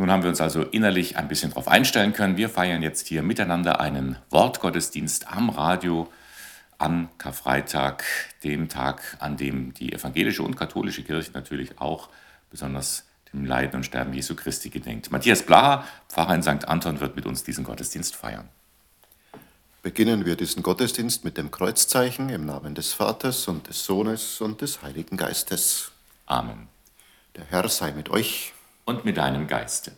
Nun haben wir uns also innerlich ein bisschen darauf einstellen können. Wir feiern jetzt hier miteinander einen Wortgottesdienst am Radio an Karfreitag, dem Tag, an dem die evangelische und katholische Kirche natürlich auch besonders dem Leiden und Sterben Jesu Christi gedenkt. Matthias Blaha, Pfarrer in St. Anton, wird mit uns diesen Gottesdienst feiern. Beginnen wir diesen Gottesdienst mit dem Kreuzzeichen im Namen des Vaters und des Sohnes und des Heiligen Geistes. Amen. Der Herr sei mit euch und mit deinem Geiste.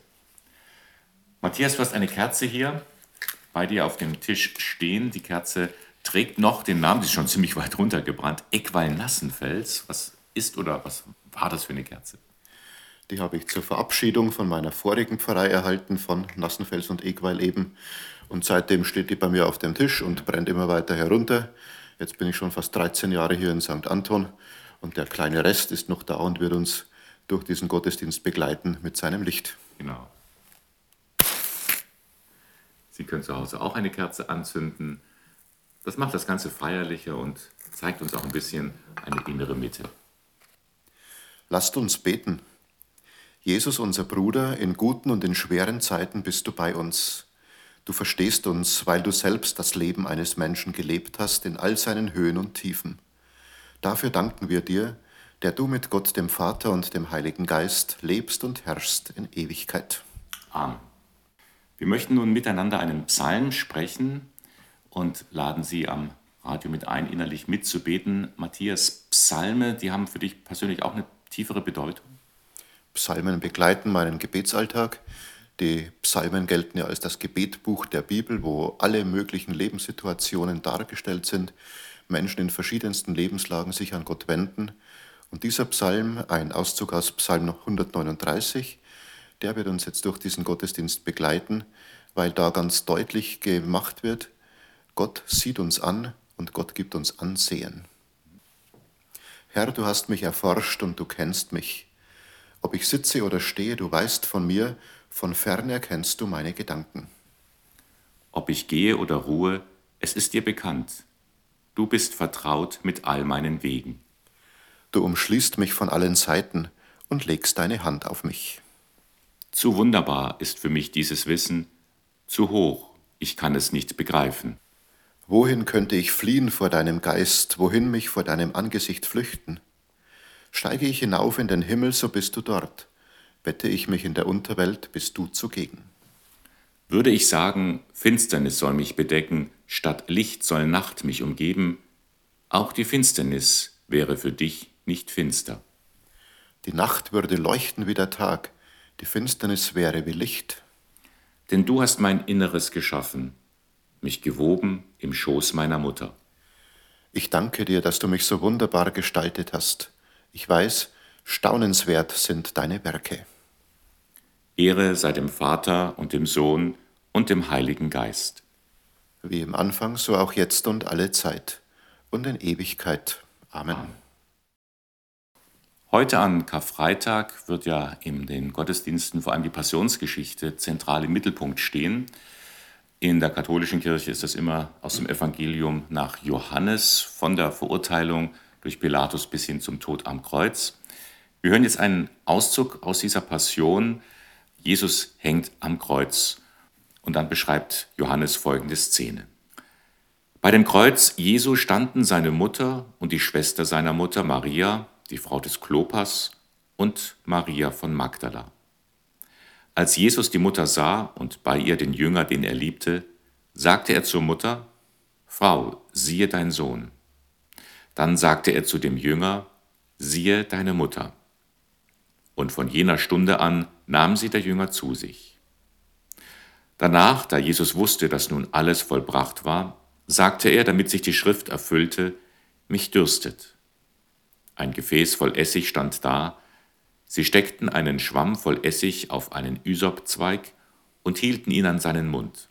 Matthias, du hast eine Kerze hier bei dir auf dem Tisch stehen. Die Kerze trägt noch den Namen, die ist schon ziemlich weit runtergebrannt, Equal Nassenfels. Was ist oder was war das für eine Kerze? Die habe ich zur Verabschiedung von meiner vorigen Pfarrei erhalten, von Nassenfels und Equal eben. Und seitdem steht die bei mir auf dem Tisch und brennt immer weiter herunter. Jetzt bin ich schon fast 13 Jahre hier in St. Anton und der kleine Rest ist noch da und wird uns durch diesen Gottesdienst begleiten mit seinem Licht. Genau. Sie können zu Hause auch eine Kerze anzünden. Das macht das Ganze feierlicher und zeigt uns auch ein bisschen eine innere Mitte. Lasst uns beten. Jesus, unser Bruder, in guten und in schweren Zeiten bist du bei uns. Du verstehst uns, weil du selbst das Leben eines Menschen gelebt hast in all seinen Höhen und Tiefen. Dafür danken wir dir, der du mit Gott dem Vater und dem Heiligen Geist lebst und herrschst in Ewigkeit. Amen. Wir möchten nun miteinander einen Psalm sprechen und laden Sie am Radio mit ein, innerlich mitzubeten. Matthias, Psalme, die haben für dich persönlich auch eine tiefere Bedeutung? Psalmen begleiten meinen Gebetsalltag. Die Psalmen gelten ja als das Gebetbuch der Bibel, wo alle möglichen Lebenssituationen dargestellt sind. Menschen in verschiedensten Lebenslagen sich an Gott wenden und dieser Psalm, ein Auszug aus Psalm 139, der wird uns jetzt durch diesen Gottesdienst begleiten, weil da ganz deutlich gemacht wird, Gott sieht uns an und Gott gibt uns Ansehen. Herr, du hast mich erforscht und du kennst mich. Ob ich sitze oder stehe, du weißt von mir, von fern erkennst du meine Gedanken. Ob ich gehe oder ruhe, es ist dir bekannt. Du bist vertraut mit all meinen Wegen. Du umschließt mich von allen Seiten und legst deine Hand auf mich. Zu wunderbar ist für mich dieses Wissen, zu hoch, ich kann es nicht begreifen. Wohin könnte ich fliehen vor deinem Geist, wohin mich vor deinem Angesicht flüchten? Steige ich hinauf in den Himmel, so bist du dort. Bette ich mich in der Unterwelt, bist du zugegen. Würde ich sagen, Finsternis soll mich bedecken, statt Licht soll Nacht mich umgeben, auch die Finsternis wäre für dich nicht finster. Die Nacht würde leuchten wie der Tag, die Finsternis wäre wie Licht. Denn du hast mein Inneres geschaffen, mich gewoben im Schoß meiner Mutter. Ich danke dir, dass du mich so wunderbar gestaltet hast. Ich weiß, staunenswert sind deine Werke. Ehre sei dem Vater und dem Sohn und dem Heiligen Geist. Wie im Anfang, so auch jetzt und alle Zeit und in Ewigkeit. Amen. Amen. Heute an Karfreitag wird ja in den Gottesdiensten vor allem die Passionsgeschichte zentral im Mittelpunkt stehen. In der katholischen Kirche ist das immer aus dem Evangelium nach Johannes, von der Verurteilung durch Pilatus bis hin zum Tod am Kreuz. Wir hören jetzt einen Auszug aus dieser Passion. Jesus hängt am Kreuz. Und dann beschreibt Johannes folgende Szene. Bei dem Kreuz Jesu standen seine Mutter und die Schwester seiner Mutter Maria die Frau des Klopas und Maria von Magdala. Als Jesus die Mutter sah und bei ihr den Jünger, den er liebte, sagte er zur Mutter, Frau, siehe dein Sohn. Dann sagte er zu dem Jünger, siehe deine Mutter. Und von jener Stunde an nahm sie der Jünger zu sich. Danach, da Jesus wusste, dass nun alles vollbracht war, sagte er, damit sich die Schrift erfüllte, mich dürstet. Ein Gefäß voll Essig stand da, sie steckten einen Schwamm voll Essig auf einen Ysopzweig und hielten ihn an seinen Mund.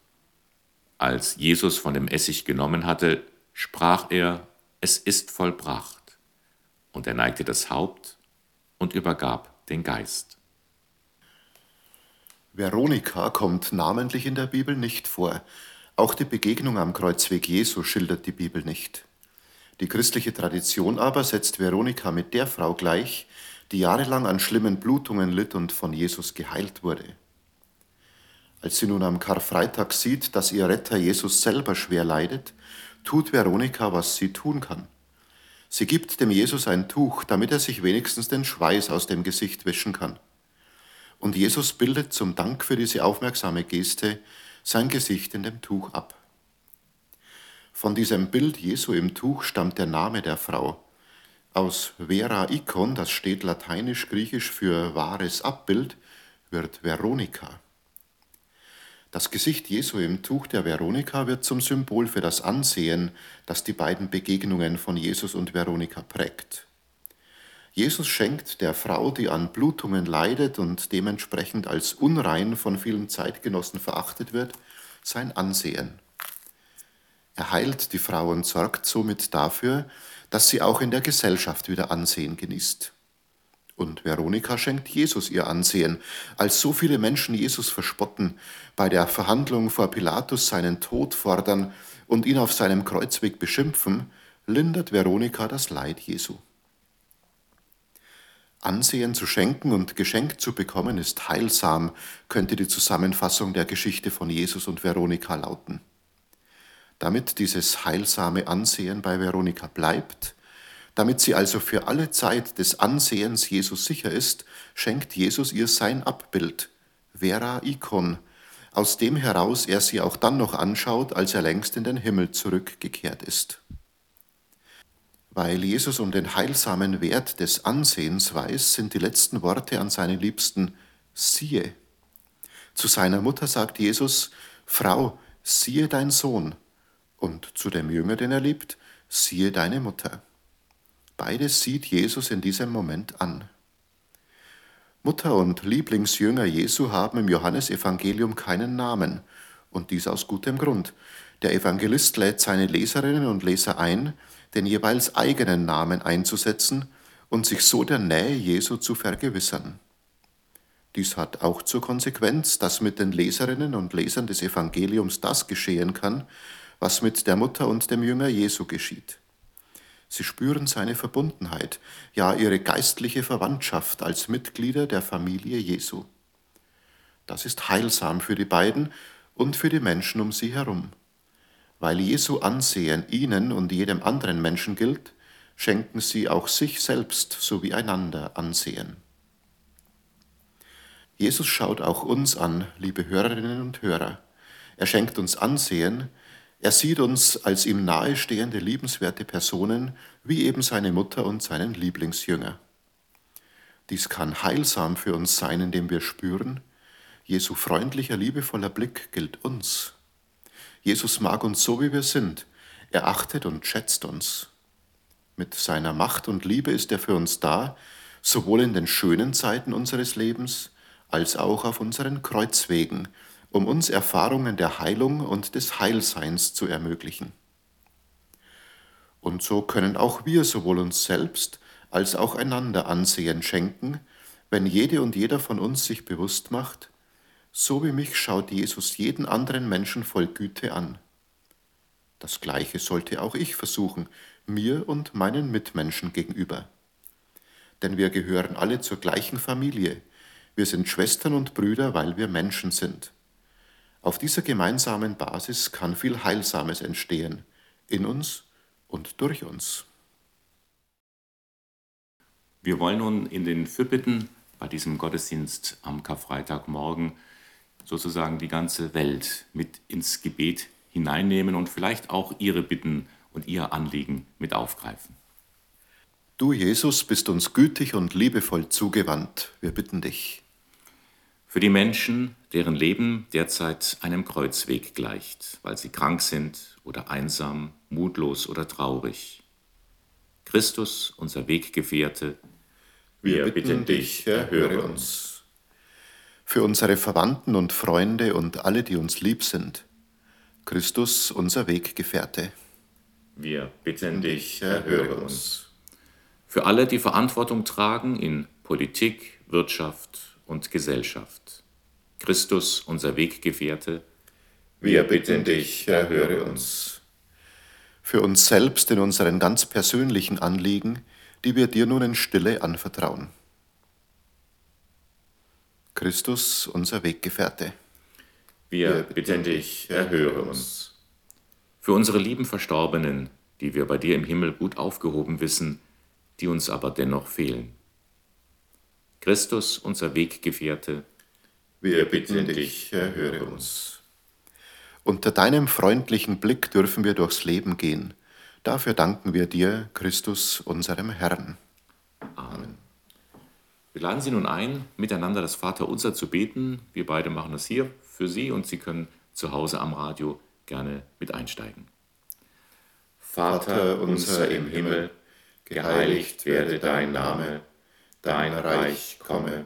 Als Jesus von dem Essig genommen hatte, sprach er, es ist vollbracht. Und er neigte das Haupt und übergab den Geist. Veronika kommt namentlich in der Bibel nicht vor. Auch die Begegnung am Kreuzweg Jesu schildert die Bibel nicht. Die christliche Tradition aber setzt Veronika mit der Frau gleich, die jahrelang an schlimmen Blutungen litt und von Jesus geheilt wurde. Als sie nun am Karfreitag sieht, dass ihr Retter Jesus selber schwer leidet, tut Veronika, was sie tun kann. Sie gibt dem Jesus ein Tuch, damit er sich wenigstens den Schweiß aus dem Gesicht wischen kann. Und Jesus bildet zum Dank für diese aufmerksame Geste sein Gesicht in dem Tuch ab. Von diesem Bild Jesu im Tuch stammt der Name der Frau. Aus Vera Ikon, das steht lateinisch-griechisch für wahres Abbild, wird Veronika. Das Gesicht Jesu im Tuch der Veronika wird zum Symbol für das Ansehen, das die beiden Begegnungen von Jesus und Veronika prägt. Jesus schenkt der Frau, die an Blutungen leidet und dementsprechend als unrein von vielen Zeitgenossen verachtet wird, sein Ansehen. Er heilt die Frau und sorgt somit dafür, dass sie auch in der Gesellschaft wieder Ansehen genießt. Und Veronika schenkt Jesus ihr Ansehen. Als so viele Menschen Jesus verspotten, bei der Verhandlung vor Pilatus seinen Tod fordern und ihn auf seinem Kreuzweg beschimpfen, lindert Veronika das Leid Jesu. Ansehen zu schenken und geschenkt zu bekommen ist heilsam, könnte die Zusammenfassung der Geschichte von Jesus und Veronika lauten. Damit dieses heilsame Ansehen bei Veronika bleibt, damit sie also für alle Zeit des Ansehens Jesus sicher ist, schenkt Jesus ihr sein Abbild, Vera Ikon, aus dem heraus er sie auch dann noch anschaut, als er längst in den Himmel zurückgekehrt ist. Weil Jesus um den heilsamen Wert des Ansehens weiß, sind die letzten Worte an seine Liebsten siehe. Zu seiner Mutter sagt Jesus, Frau, siehe dein Sohn und zu dem Jünger, den er liebt, siehe deine Mutter. Beides sieht Jesus in diesem Moment an. Mutter und Lieblingsjünger Jesu haben im Johannesevangelium keinen Namen, und dies aus gutem Grund. Der Evangelist lädt seine Leserinnen und Leser ein, den jeweils eigenen Namen einzusetzen und sich so der Nähe Jesu zu vergewissern. Dies hat auch zur Konsequenz, dass mit den Leserinnen und Lesern des Evangeliums das geschehen kann, was mit der Mutter und dem Jünger Jesu geschieht. Sie spüren seine Verbundenheit, ja ihre geistliche Verwandtschaft als Mitglieder der Familie Jesu. Das ist heilsam für die beiden und für die Menschen um sie herum. Weil Jesu Ansehen ihnen und jedem anderen Menschen gilt, schenken sie auch sich selbst sowie einander Ansehen. Jesus schaut auch uns an, liebe Hörerinnen und Hörer. Er schenkt uns Ansehen, er sieht uns als ihm nahestehende, liebenswerte Personen, wie eben seine Mutter und seinen Lieblingsjünger. Dies kann heilsam für uns sein, indem wir spüren, Jesu freundlicher, liebevoller Blick gilt uns. Jesus mag uns so, wie wir sind. Er achtet und schätzt uns. Mit seiner Macht und Liebe ist er für uns da, sowohl in den schönen Zeiten unseres Lebens als auch auf unseren Kreuzwegen, um uns Erfahrungen der Heilung und des Heilseins zu ermöglichen. Und so können auch wir sowohl uns selbst als auch einander Ansehen schenken, wenn jede und jeder von uns sich bewusst macht, so wie mich schaut Jesus jeden anderen Menschen voll Güte an. Das Gleiche sollte auch ich versuchen, mir und meinen Mitmenschen gegenüber. Denn wir gehören alle zur gleichen Familie. Wir sind Schwestern und Brüder, weil wir Menschen sind. Auf dieser gemeinsamen Basis kann viel Heilsames entstehen, in uns und durch uns. Wir wollen nun in den Fürbitten bei diesem Gottesdienst am Karfreitagmorgen sozusagen die ganze Welt mit ins Gebet hineinnehmen und vielleicht auch ihre Bitten und ihr Anliegen mit aufgreifen. Du, Jesus, bist uns gütig und liebevoll zugewandt. Wir bitten dich. Für die Menschen, deren Leben derzeit einem Kreuzweg gleicht, weil sie krank sind oder einsam, mutlos oder traurig. Christus, unser Weggefährte, wir, wir bitten dich, erhöre uns. Für unsere Verwandten und Freunde und alle, die uns lieb sind, Christus, unser Weggefährte. Wir bitten dich, erhöre uns. Für alle, die Verantwortung tragen in Politik, Wirtschaft und Gesellschaft Christus, unser Weggefährte, wir bitten dich, erhöre uns. Für uns selbst in unseren ganz persönlichen Anliegen, die wir dir nun in Stille anvertrauen. Christus, unser Weggefährte. Wir bitten dich, erhöre uns. Für unsere lieben Verstorbenen, die wir bei dir im Himmel gut aufgehoben wissen, die uns aber dennoch fehlen. Christus, unser Weggefährte, wir bitten dich, erhöre uns. Unter deinem freundlichen Blick dürfen wir durchs Leben gehen. Dafür danken wir dir, Christus, unserem Herrn. Amen. Wir laden Sie nun ein, miteinander das Vaterunser zu beten. Wir beide machen das hier für Sie und Sie können zu Hause am Radio gerne mit einsteigen. Vater unser im Himmel, geheiligt werde dein Name, dein Reich komme,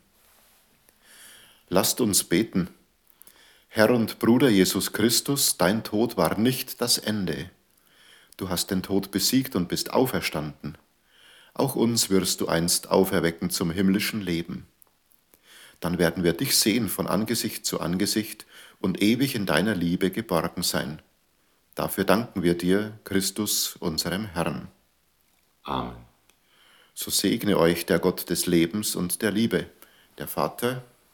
Lasst uns beten. Herr und Bruder Jesus Christus, dein Tod war nicht das Ende. Du hast den Tod besiegt und bist auferstanden. Auch uns wirst du einst auferwecken zum himmlischen Leben. Dann werden wir dich sehen von Angesicht zu Angesicht und ewig in deiner Liebe geborgen sein. Dafür danken wir dir, Christus, unserem Herrn. Amen. So segne euch der Gott des Lebens und der Liebe, der Vater,